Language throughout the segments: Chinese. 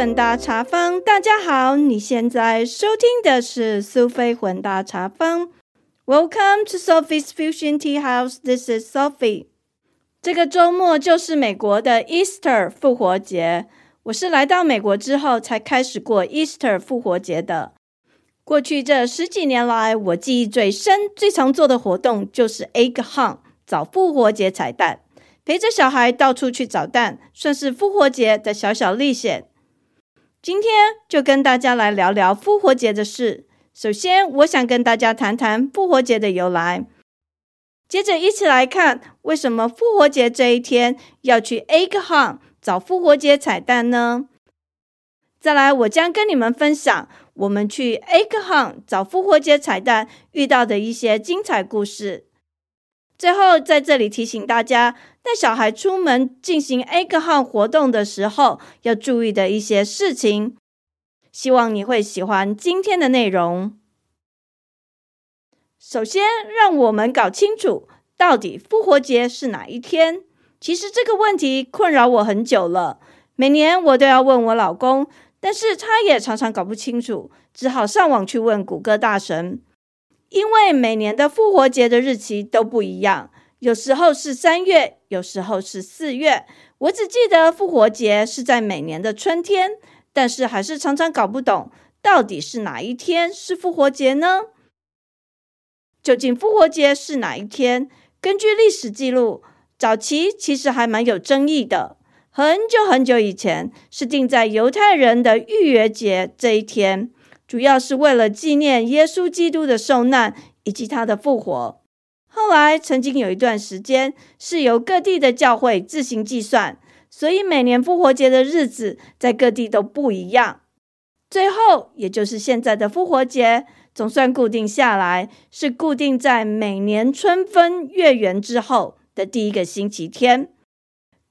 混搭茶坊，大家好，你现在收听的是苏菲混搭茶坊。Welcome to Sophie's Fusion Tea House. This is Sophie. 这个周末就是美国的 Easter 复活节。我是来到美国之后才开始过 Easter 复活节的。过去这十几年来，我记忆最深、最常做的活动就是 Egg Hunt 找复活节彩蛋。陪着小孩到处去找蛋，算是复活节的小小历险。今天就跟大家来聊聊复活节的事。首先，我想跟大家谈谈复活节的由来。接着，一起来看为什么复活节这一天要去 Egg Hunt 找复活节彩蛋呢？再来，我将跟你们分享我们去 Egg Hunt 找复活节彩蛋遇到的一些精彩故事。最后，在这里提醒大家，带小孩出门进行 Egg Hunt 活动的时候，要注意的一些事情。希望你会喜欢今天的内容。首先，让我们搞清楚到底复活节是哪一天。其实这个问题困扰我很久了，每年我都要问我老公，但是他也常常搞不清楚，只好上网去问谷歌大神。因为每年的复活节的日期都不一样，有时候是三月，有时候是四月。我只记得复活节是在每年的春天，但是还是常常搞不懂到底是哪一天是复活节呢？究竟复活节是哪一天？根据历史记录，早期其实还蛮有争议的。很久很久以前，是定在犹太人的逾越节这一天。主要是为了纪念耶稣基督的受难以及他的复活。后来曾经有一段时间是由各地的教会自行计算，所以每年复活节的日子在各地都不一样。最后，也就是现在的复活节，总算固定下来，是固定在每年春分月圆之后的第一个星期天。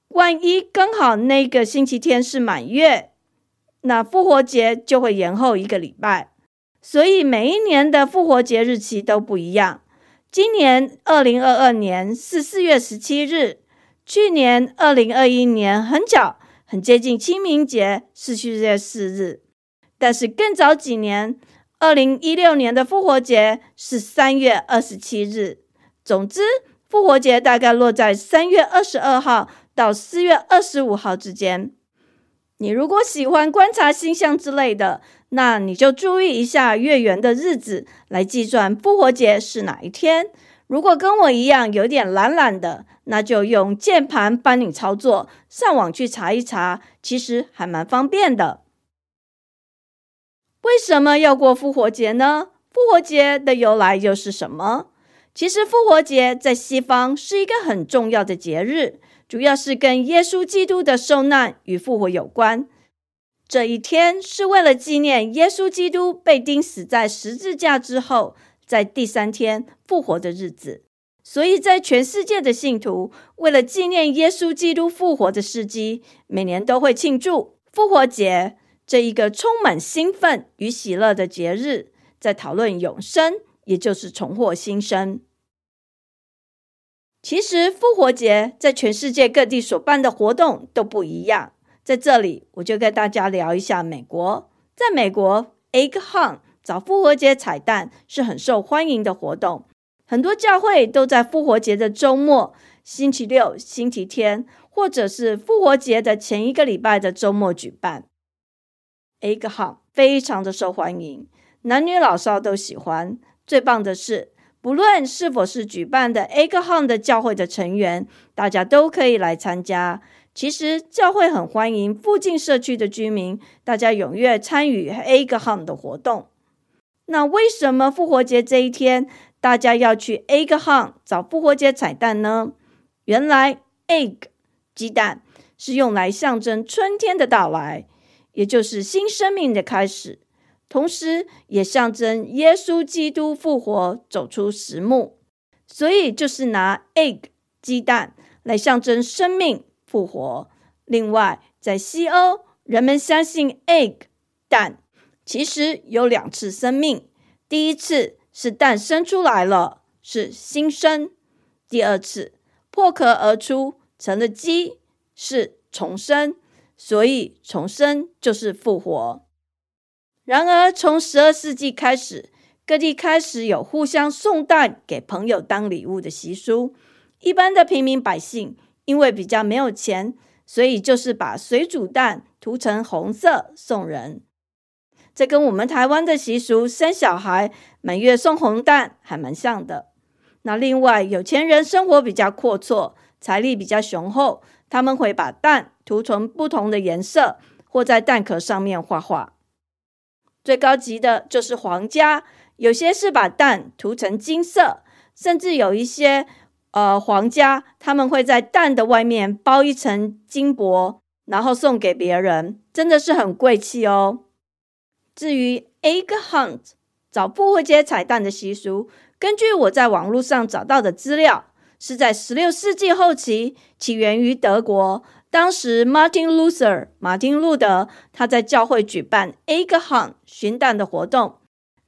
万一刚好那个星期天是满月。那复活节就会延后一个礼拜，所以每一年的复活节日期都不一样。今年二零二二年是四月十七日，去年二零二一年很早，很接近清明节是四月四日，但是更早几年，二零一六年的复活节是三月二十七日。总之，复活节大概落在三月二十二号到四月二十五号之间。你如果喜欢观察星象之类的，那你就注意一下月圆的日子来计算复活节是哪一天。如果跟我一样有点懒懒的，那就用键盘帮你操作，上网去查一查，其实还蛮方便的。为什么要过复活节呢？复活节的由来又是什么？其实复活节在西方是一个很重要的节日。主要是跟耶稣基督的受难与复活有关。这一天是为了纪念耶稣基督被钉死在十字架之后，在第三天复活的日子。所以在全世界的信徒为了纪念耶稣基督复活的事迹，每年都会庆祝复活节这一个充满兴奋与喜乐的节日，在讨论永生，也就是重获新生。其实复活节在全世界各地所办的活动都不一样，在这里我就跟大家聊一下美国。在美国，Egg Hunt 找复活节彩蛋是很受欢迎的活动，很多教会都在复活节的周末，星期六、星期天，或者是复活节的前一个礼拜的周末举办。Egg Hunt 非常的受欢迎，男女老少都喜欢。最棒的是。不论是否是举办的 Egg Hunt 的教会的成员，大家都可以来参加。其实教会很欢迎附近社区的居民，大家踊跃参与 Egg Hunt 的活动。那为什么复活节这一天大家要去 Egg Hunt 找复活节彩蛋呢？原来 egg 鸡蛋是用来象征春天的到来，也就是新生命的开始。同时，也象征耶稣基督复活走出石墓，所以就是拿 egg 鸡蛋来象征生命复活。另外，在西欧，人们相信 egg 蛋其实有两次生命：第一次是蛋生出来了，是新生；第二次破壳而出成了鸡，是重生。所以重生就是复活。然而，从十二世纪开始，各地开始有互相送蛋给朋友当礼物的习俗。一般的平民百姓因为比较没有钱，所以就是把水煮蛋涂成红色送人。这跟我们台湾的习俗生小孩满月送红蛋还蛮像的。那另外，有钱人生活比较阔绰，财力比较雄厚，他们会把蛋涂成不同的颜色，或在蛋壳上面画画。最高级的就是皇家，有些是把蛋涂成金色，甚至有一些呃皇家他们会在蛋的外面包一层金箔，然后送给别人，真的是很贵气哦。至于 egg hunt 找复活节彩蛋的习俗。根据我在网络上找到的资料，是在十六世纪后期起源于德国。当时，Martin Luther 马丁路德他在教会举办 egg hunt 寻蛋的活动，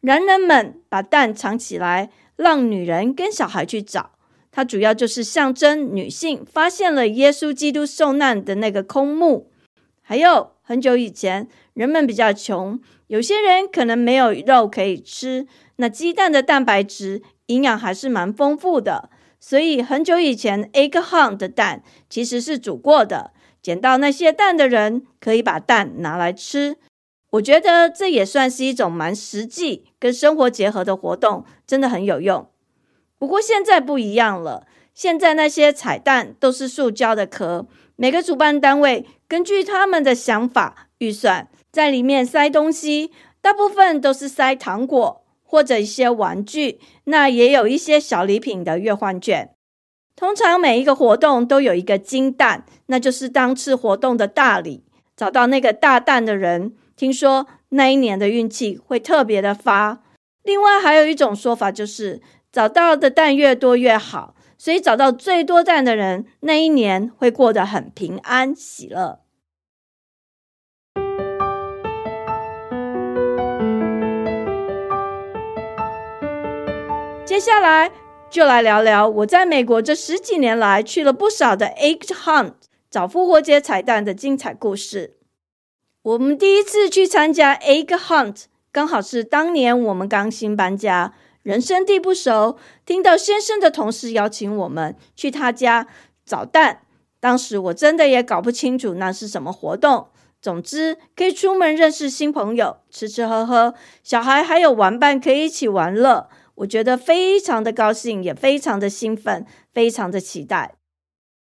男人们把蛋藏起来，让女人跟小孩去找。它主要就是象征女性发现了耶稣基督受难的那个空墓。还有很久以前，人们比较穷，有些人可能没有肉可以吃。那鸡蛋的蛋白质营养还是蛮丰富的，所以很久以前，egg hunt 的蛋其实是煮过的。捡到那些蛋的人可以把蛋拿来吃。我觉得这也算是一种蛮实际跟生活结合的活动，真的很有用。不过现在不一样了，现在那些彩蛋都是塑胶的壳，每个主办单位根据他们的想法预算，在里面塞东西，大部分都是塞糖果。或者一些玩具，那也有一些小礼品的月换券。通常每一个活动都有一个金蛋，那就是当次活动的大礼。找到那个大蛋的人，听说那一年的运气会特别的发。另外还有一种说法，就是找到的蛋越多越好，所以找到最多蛋的人，那一年会过得很平安喜乐。接下来就来聊聊我在美国这十几年来去了不少的 egg hunt 找复活节彩蛋的精彩故事。我们第一次去参加 egg hunt，刚好是当年我们刚新搬家，人生地不熟，听到先生的同事邀请我们去他家找蛋，当时我真的也搞不清楚那是什么活动。总之，可以出门认识新朋友，吃吃喝喝，小孩还有玩伴可以一起玩乐。我觉得非常的高兴，也非常的兴奋，非常的期待。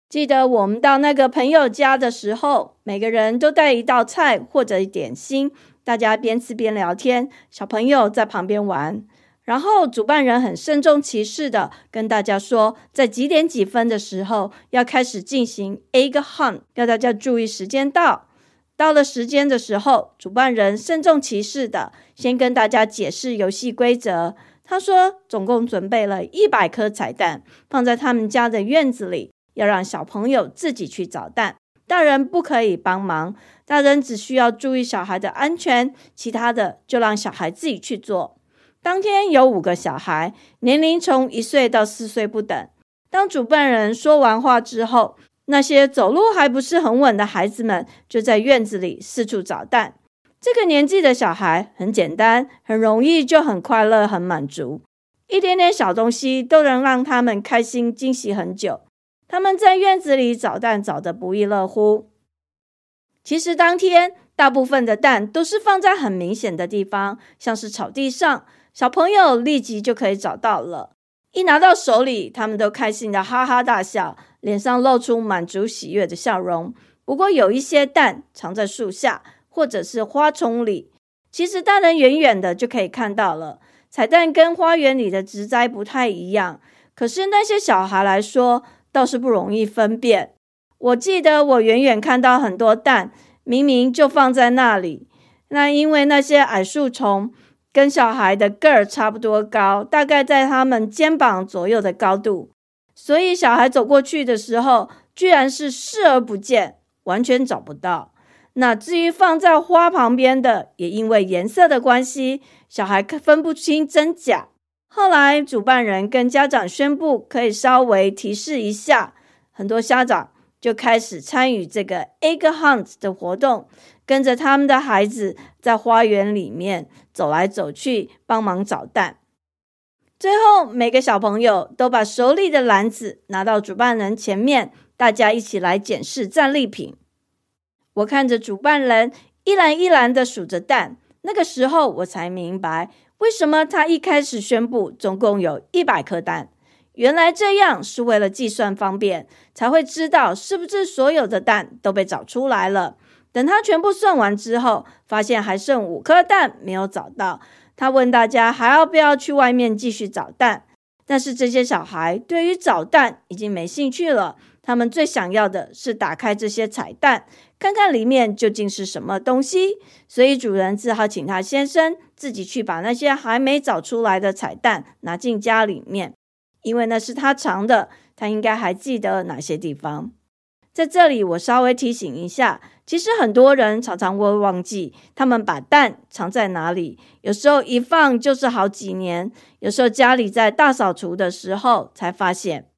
记得我们到那个朋友家的时候，每个人都带一道菜或者点心，大家边吃边聊天，小朋友在旁边玩。然后主办人很慎重其事的跟大家说，在几点几分的时候要开始进行 egg hunt，要大家注意时间到。到了时间的时候，主办人慎重其事的先跟大家解释游戏规则。他说：“总共准备了一百颗彩蛋，放在他们家的院子里，要让小朋友自己去找蛋，大人不可以帮忙。大人只需要注意小孩的安全，其他的就让小孩自己去做。”当天有五个小孩，年龄从一岁到四岁不等。当主办人说完话之后，那些走路还不是很稳的孩子们就在院子里四处找蛋。这个年纪的小孩很简单，很容易就很快乐、很满足，一点点小东西都能让他们开心、惊喜很久。他们在院子里找蛋，找得不亦乐乎。其实当天大部分的蛋都是放在很明显的地方，像是草地上，小朋友立即就可以找到了。一拿到手里，他们都开心的哈哈大笑，脸上露出满足喜悦的笑容。不过有一些蛋藏在树下。或者是花丛里，其实大人远远的就可以看到了。彩蛋跟花园里的植栽不太一样，可是那些小孩来说倒是不容易分辨。我记得我远远看到很多蛋，明明就放在那里。那因为那些矮树丛跟小孩的个儿差不多高，大概在他们肩膀左右的高度，所以小孩走过去的时候，居然是视而不见，完全找不到。那至于放在花旁边的，也因为颜色的关系，小孩分不清真假。后来主办人跟家长宣布，可以稍微提示一下，很多家长就开始参与这个 egg hunt 的活动，跟着他们的孩子在花园里面走来走去，帮忙找蛋。最后，每个小朋友都把手里的篮子拿到主办人前面，大家一起来检视战利品。我看着主办人一篮一篮的数着蛋，那个时候我才明白。为什么他一开始宣布总共有一百颗蛋？原来这样是为了计算方便，才会知道是不是所有的蛋都被找出来了。等他全部算完之后，发现还剩五颗蛋没有找到。他问大家还要不要去外面继续找蛋？但是这些小孩对于找蛋已经没兴趣了，他们最想要的是打开这些彩蛋。看看里面究竟是什么东西，所以主人只好请他先生自己去把那些还没找出来的彩蛋拿进家里面，因为那是他藏的，他应该还记得哪些地方。在这里，我稍微提醒一下，其实很多人常常会忘记他们把蛋藏在哪里，有时候一放就是好几年，有时候家里在大扫除的时候才发现。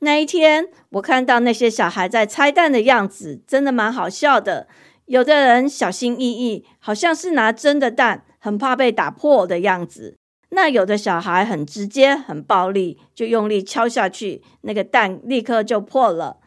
那一天，我看到那些小孩在拆弹的样子，真的蛮好笑的。有的人小心翼翼，好像是拿真的蛋，很怕被打破的样子；那有的小孩很直接、很暴力，就用力敲下去，那个蛋立刻就破了。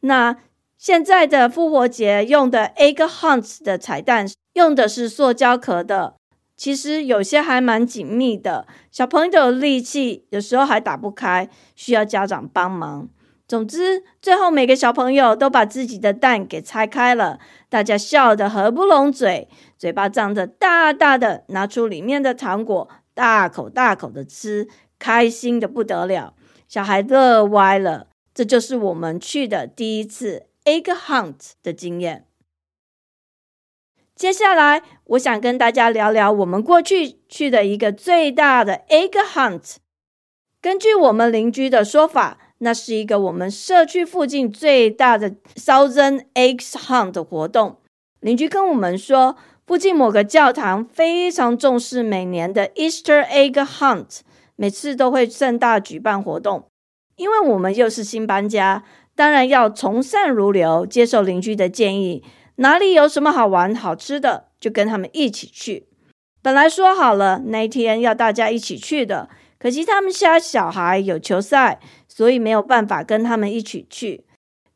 那现在的复活节用的 egg hunts 的彩蛋，用的是塑胶壳的。其实有些还蛮紧密的，小朋友的力气有时候还打不开，需要家长帮忙。总之，最后每个小朋友都把自己的蛋给拆开了，大家笑得合不拢嘴，嘴巴张得大大的，拿出里面的糖果，大口大口的吃，开心的不得了。小孩乐歪了，这就是我们去的第一次 egg hunt 的经验。接下来，我想跟大家聊聊我们过去去的一个最大的 egg hunt。根据我们邻居的说法，那是一个我们社区附近最大的 Thousand Eggs Hunt 活动。邻居跟我们说，附近某个教堂非常重视每年的 Easter Egg Hunt，每次都会盛大举办活动。因为我们又是新搬家，当然要从善如流，接受邻居的建议。哪里有什么好玩好吃的，就跟他们一起去。本来说好了那天要大家一起去的，可惜他们家小孩有球赛，所以没有办法跟他们一起去。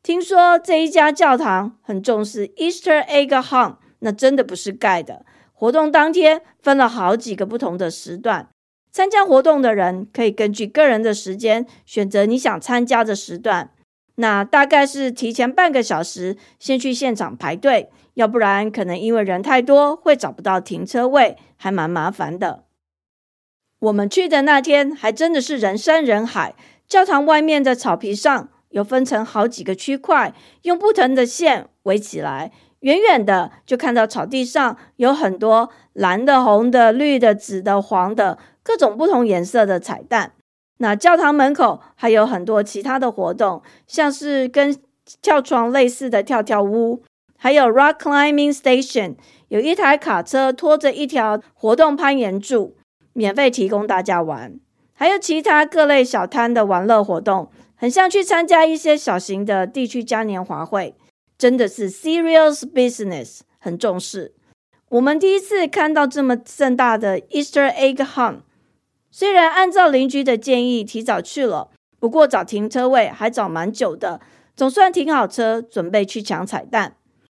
听说这一家教堂很重视 Easter Egg Hunt，那真的不是盖的。活动当天分了好几个不同的时段，参加活动的人可以根据个人的时间选择你想参加的时段。那大概是提前半个小时先去现场排队，要不然可能因为人太多会找不到停车位，还蛮麻烦的。我们去的那天还真的是人山人海，教堂外面的草皮上有分成好几个区块，用不同的线围起来，远远的就看到草地上有很多蓝的、红的、绿的、紫的、黄的各种不同颜色的彩蛋。那教堂门口还有很多其他的活动，像是跟跳床类似的跳跳屋，还有 rock climbing station，有一台卡车拖着一条活动攀岩柱，免费提供大家玩。还有其他各类小摊的玩乐活动，很像去参加一些小型的地区嘉年华会，真的是 serious business，很重视。我们第一次看到这么盛大的 Easter egg hunt。虽然按照邻居的建议提早去了，不过找停车位还找蛮久的，总算停好车，准备去抢彩蛋。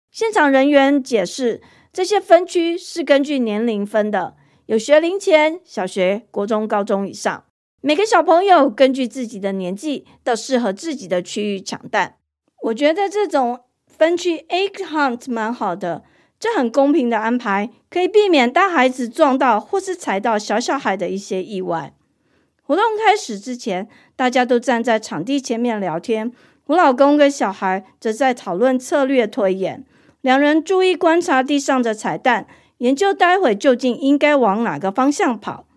现场人员解释，这些分区是根据年龄分的，有学龄前、小学、国中、高中以上，每个小朋友根据自己的年纪到适合自己的区域抢蛋。我觉得这种分区 egg hunt 蛮好的。这很公平的安排，可以避免大孩子撞到或是踩到小小孩的一些意外。活动开始之前，大家都站在场地前面聊天。我老公跟小孩则在讨论策略推演，两人注意观察地上的彩蛋，研究待会究竟应该往哪个方向跑，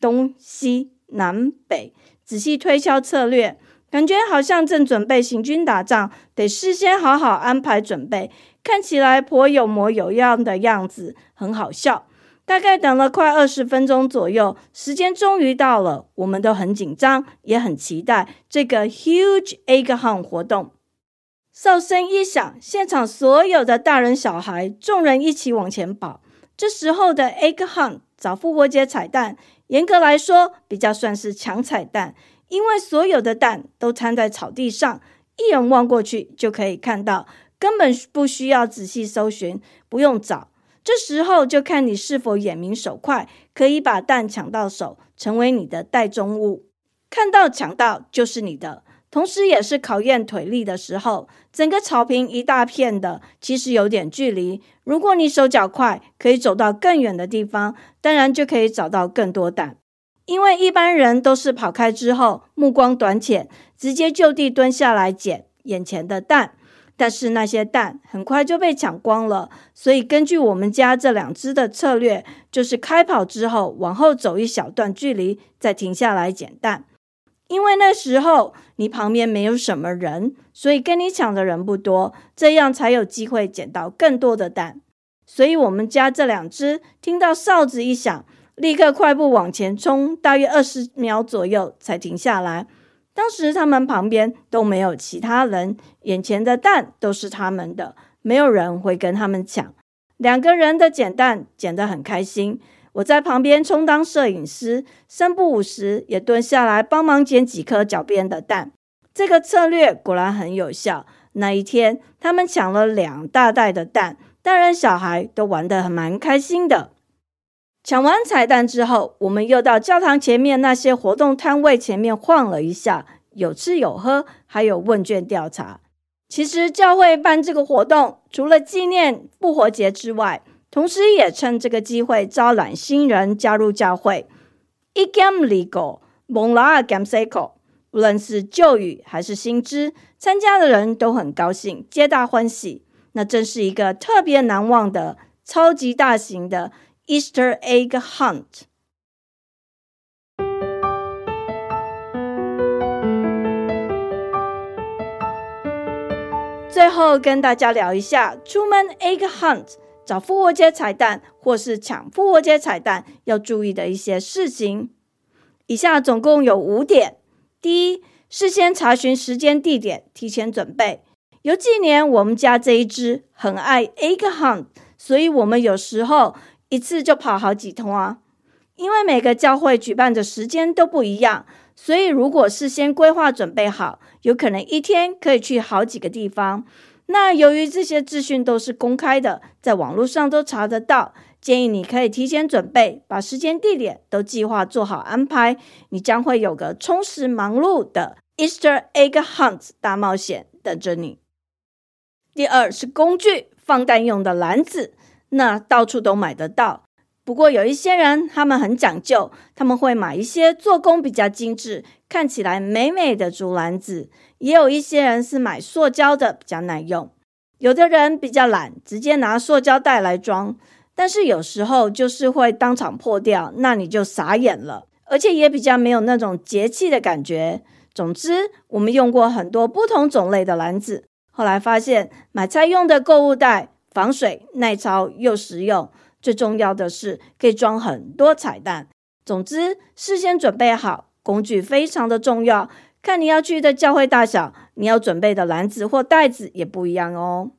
东西南北，仔细推敲策略，感觉好像正准备行军打仗，得事先好好安排准备。看起来颇有模有样的样子，很好笑。大概等了快二十分钟左右，时间终于到了，我们都很紧张，也很期待这个 huge egg hunt 活动。哨声一响，现场所有的大人小孩，众人一起往前跑。这时候的 egg hunt 找复活节彩蛋，严格来说比较算是抢彩蛋，因为所有的蛋都摊在草地上，一眼望过去就可以看到，根本不需要仔细搜寻，不用找。这时候就看你是否眼明手快，可以把蛋抢到手，成为你的袋中物。看到抢到就是你的。同时，也是考验腿力的时候。整个草坪一大片的，其实有点距离。如果你手脚快，可以走到更远的地方，当然就可以找到更多蛋。因为一般人都是跑开之后，目光短浅，直接就地蹲下来捡眼前的蛋。但是那些蛋很快就被抢光了。所以根据我们家这两只的策略，就是开跑之后往后走一小段距离，再停下来捡蛋。因为那时候你旁边没有什么人，所以跟你抢的人不多，这样才有机会捡到更多的蛋。所以我们家这两只听到哨子一响，立刻快步往前冲，大约二十秒左右才停下来。当时他们旁边都没有其他人，眼前的蛋都是他们的，没有人会跟他们抢。两个人的捡蛋捡得很开心。我在旁边充当摄影师，三不五时也蹲下来帮忙捡几颗脚边的蛋。这个策略果然很有效。那一天，他们抢了两大袋的蛋，大人小孩都玩得很蛮开心的。抢完彩蛋之后，我们又到教堂前面那些活动摊位前面晃了一下，有吃有喝，还有问卷调查。其实教会办这个活动，除了纪念复活节之外，同时，也趁这个机会招揽新人加入教会。一 game legal，蒙拉尔 game cycle，无论是旧语还是新知，参加的人都很高兴，皆大欢喜。那真是一个特别难忘的超级大型的 Easter egg hunt。最后跟大家聊一下出门 egg hunt。找复活节彩蛋，或是抢复活节彩蛋，要注意的一些事情。以下总共有五点：第一，事先查询时间地点，提前准备。有几年，我们家这一只很爱 egg hunt，所以我们有时候一次就跑好几通啊。因为每个教会举办的时间都不一样，所以如果事先规划准备好，有可能一天可以去好几个地方。那由于这些资讯都是公开的，在网络上都查得到，建议你可以提前准备，把时间地点都计划做好安排，你将会有个充实忙碌的 Easter Egg Hunt 大冒险等着你。第二是工具，放蛋用的篮子，那到处都买得到。不过有一些人他们很讲究，他们会买一些做工比较精致、看起来美美的竹篮子。也有一些人是买塑胶的，比较耐用；有的人比较懒，直接拿塑胶袋来装。但是有时候就是会当场破掉，那你就傻眼了，而且也比较没有那种节气的感觉。总之，我们用过很多不同种类的篮子，后来发现买菜用的购物袋防水、耐操又实用，最重要的是可以装很多彩蛋。总之，事先准备好工具非常的重要。看你要去的教会大小，你要准备的篮子或袋子也不一样哦。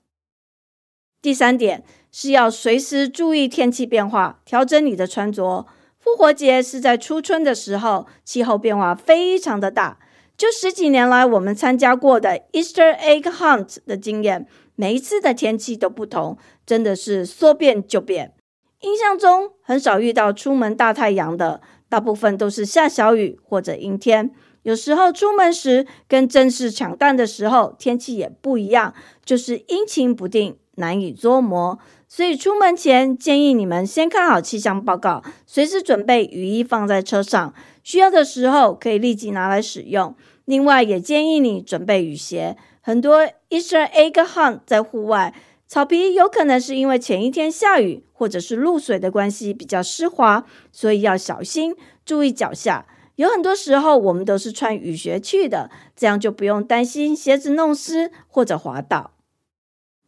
第三点是要随时注意天气变化，调整你的穿着。复活节是在初春的时候，气候变化非常的大。就十几年来我们参加过的 Easter Egg Hunt 的经验，每一次的天气都不同，真的是说变就变。印象中很少遇到出门大太阳的，大部分都是下小雨或者阴天。有时候出门时跟正式抢蛋的时候天气也不一样，就是阴晴不定，难以捉摸。所以出门前建议你们先看好气象报告，随时准备雨衣放在车上，需要的时候可以立即拿来使用。另外也建议你准备雨鞋。很多 Easter Egg Hunt 在户外，草皮有可能是因为前一天下雨或者是露水的关系比较湿滑，所以要小心注意脚下。有很多时候，我们都是穿雨鞋去的，这样就不用担心鞋子弄湿或者滑倒。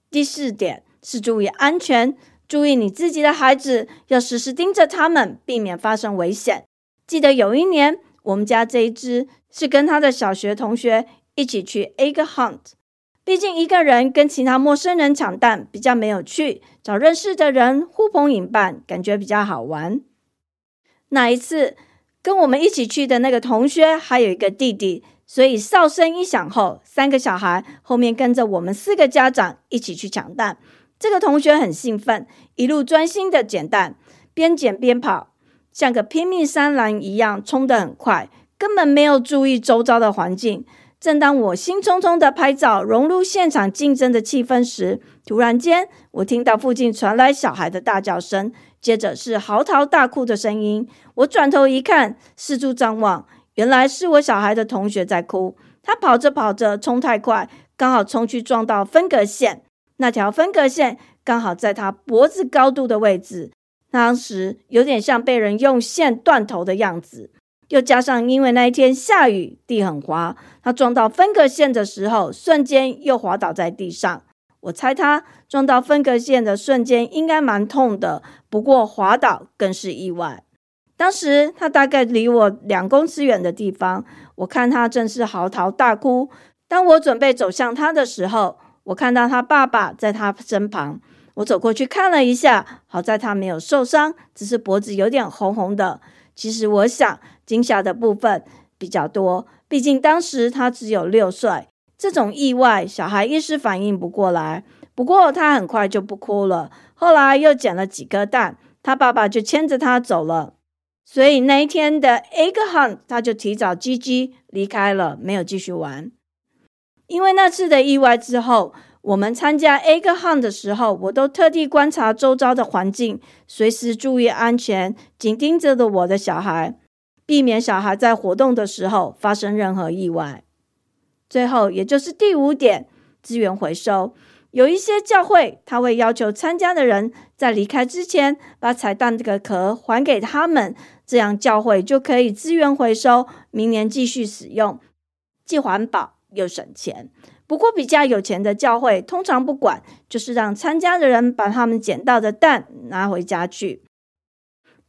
第四点是注意安全，注意你自己的孩子，要时时盯着他们，避免发生危险。记得有一年，我们家这一只是跟他的小学同学一起去 egg hunt，毕竟一个人跟其他陌生人抢蛋比较没有趣，找认识的人呼朋引伴，感觉比较好玩。那一次跟我们一起去的那个同学还有一个弟弟，所以哨声一响后，三个小孩后面跟着我们四个家长一起去抢蛋。这个同学很兴奋，一路专心的捡蛋，边捡边跑，像个拼命三郎一样冲得很快，根本没有注意周遭的环境。正当我兴冲冲的拍照，融入现场竞争的气氛时，突然间，我听到附近传来小孩的大叫声，接着是嚎啕大哭的声音。我转头一看，四处张望，原来是我小孩的同学在哭。他跑着跑着，冲太快，刚好冲去撞到分隔线。那条分隔线刚好在他脖子高度的位置，当时有点像被人用线断头的样子。又加上因为那一天下雨，地很滑，他撞到分隔线的时候，瞬间又滑倒在地上。我猜他撞到分隔线的瞬间应该蛮痛的，不过滑倒更是意外。当时他大概离我两公尺远的地方，我看他正是嚎啕大哭。当我准备走向他的时候，我看到他爸爸在他身旁。我走过去看了一下，好在他没有受伤，只是脖子有点红红的。其实我想。惊吓的部分比较多，毕竟当时他只有六岁，这种意外小孩一时反应不过来。不过他很快就不哭了，后来又捡了几颗蛋，他爸爸就牵着他走了。所以那一天的 egg hunt 他就提早叽叽离开了，没有继续玩。因为那次的意外之后，我们参加 egg hunt 的时候，我都特地观察周遭的环境，随时注意安全，紧盯着的我的小孩。避免小孩在活动的时候发生任何意外。最后，也就是第五点，资源回收。有一些教会，他会要求参加的人在离开之前，把彩蛋这个壳还给他们，这样教会就可以资源回收，明年继续使用，既环保又省钱。不过，比较有钱的教会通常不管，就是让参加的人把他们捡到的蛋拿回家去。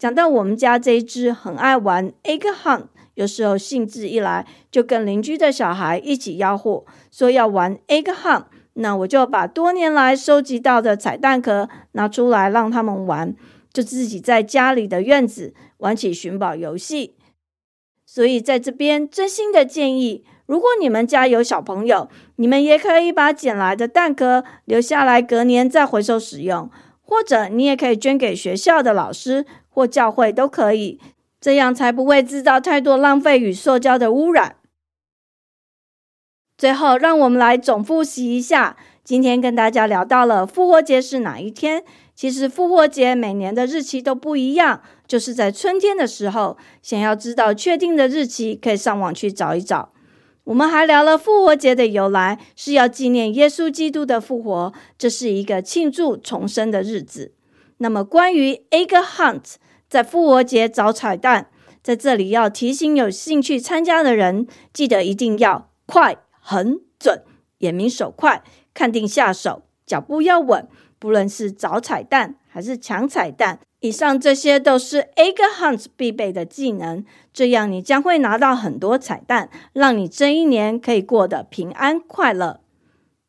讲到我们家这只很爱玩 egg hunt，有时候兴致一来，就跟邻居的小孩一起吆喝，说要玩 egg hunt。那我就把多年来收集到的彩蛋壳拿出来让他们玩，就自己在家里的院子玩起寻宝游戏。所以在这边真心的建议，如果你们家有小朋友，你们也可以把捡来的蛋壳留下来，隔年再回收使用，或者你也可以捐给学校的老师。或教会都可以，这样才不会制造太多浪费与塑胶的污染。最后，让我们来总复习一下，今天跟大家聊到了复活节是哪一天。其实复活节每年的日期都不一样，就是在春天的时候。想要知道确定的日期，可以上网去找一找。我们还聊了复活节的由来，是要纪念耶稣基督的复活，这是一个庆祝重生的日子。那么，关于 egg hunt，在复活节找彩蛋，在这里要提醒有兴趣参加的人，记得一定要快、很准，眼明手快，看定下手，脚步要稳。不论是找彩蛋还是抢彩蛋，以上这些都是 egg hunt 必备的技能。这样你将会拿到很多彩蛋，让你这一年可以过得平安快乐。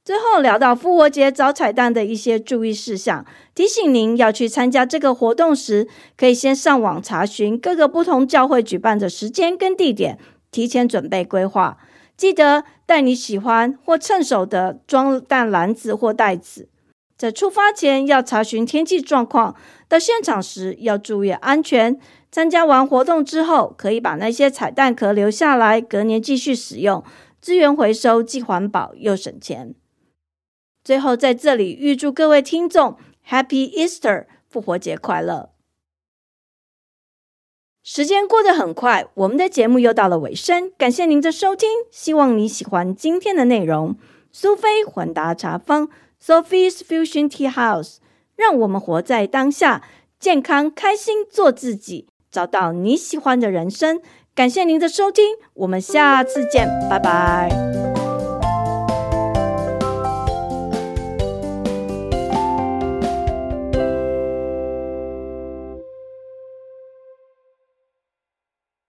最后聊到复活节找彩蛋的一些注意事项，提醒您要去参加这个活动时，可以先上网查询各个不同教会举办的时间跟地点，提前准备规划。记得带你喜欢或趁手的装蛋篮子或袋子。在出发前要查询天气状况，到现场时要注意安全。参加完活动之后，可以把那些彩蛋壳留下来，隔年继续使用，资源回收既环保又省钱。最后，在这里预祝各位听众 Happy Easter，复活节快乐！时间过得很快，我们的节目又到了尾声，感谢您的收听，希望你喜欢今天的内容。苏菲混搭茶坊 Sophie's Fusion Tea House，让我们活在当下，健康开心做自己，找到你喜欢的人生。感谢您的收听，我们下次见，拜拜。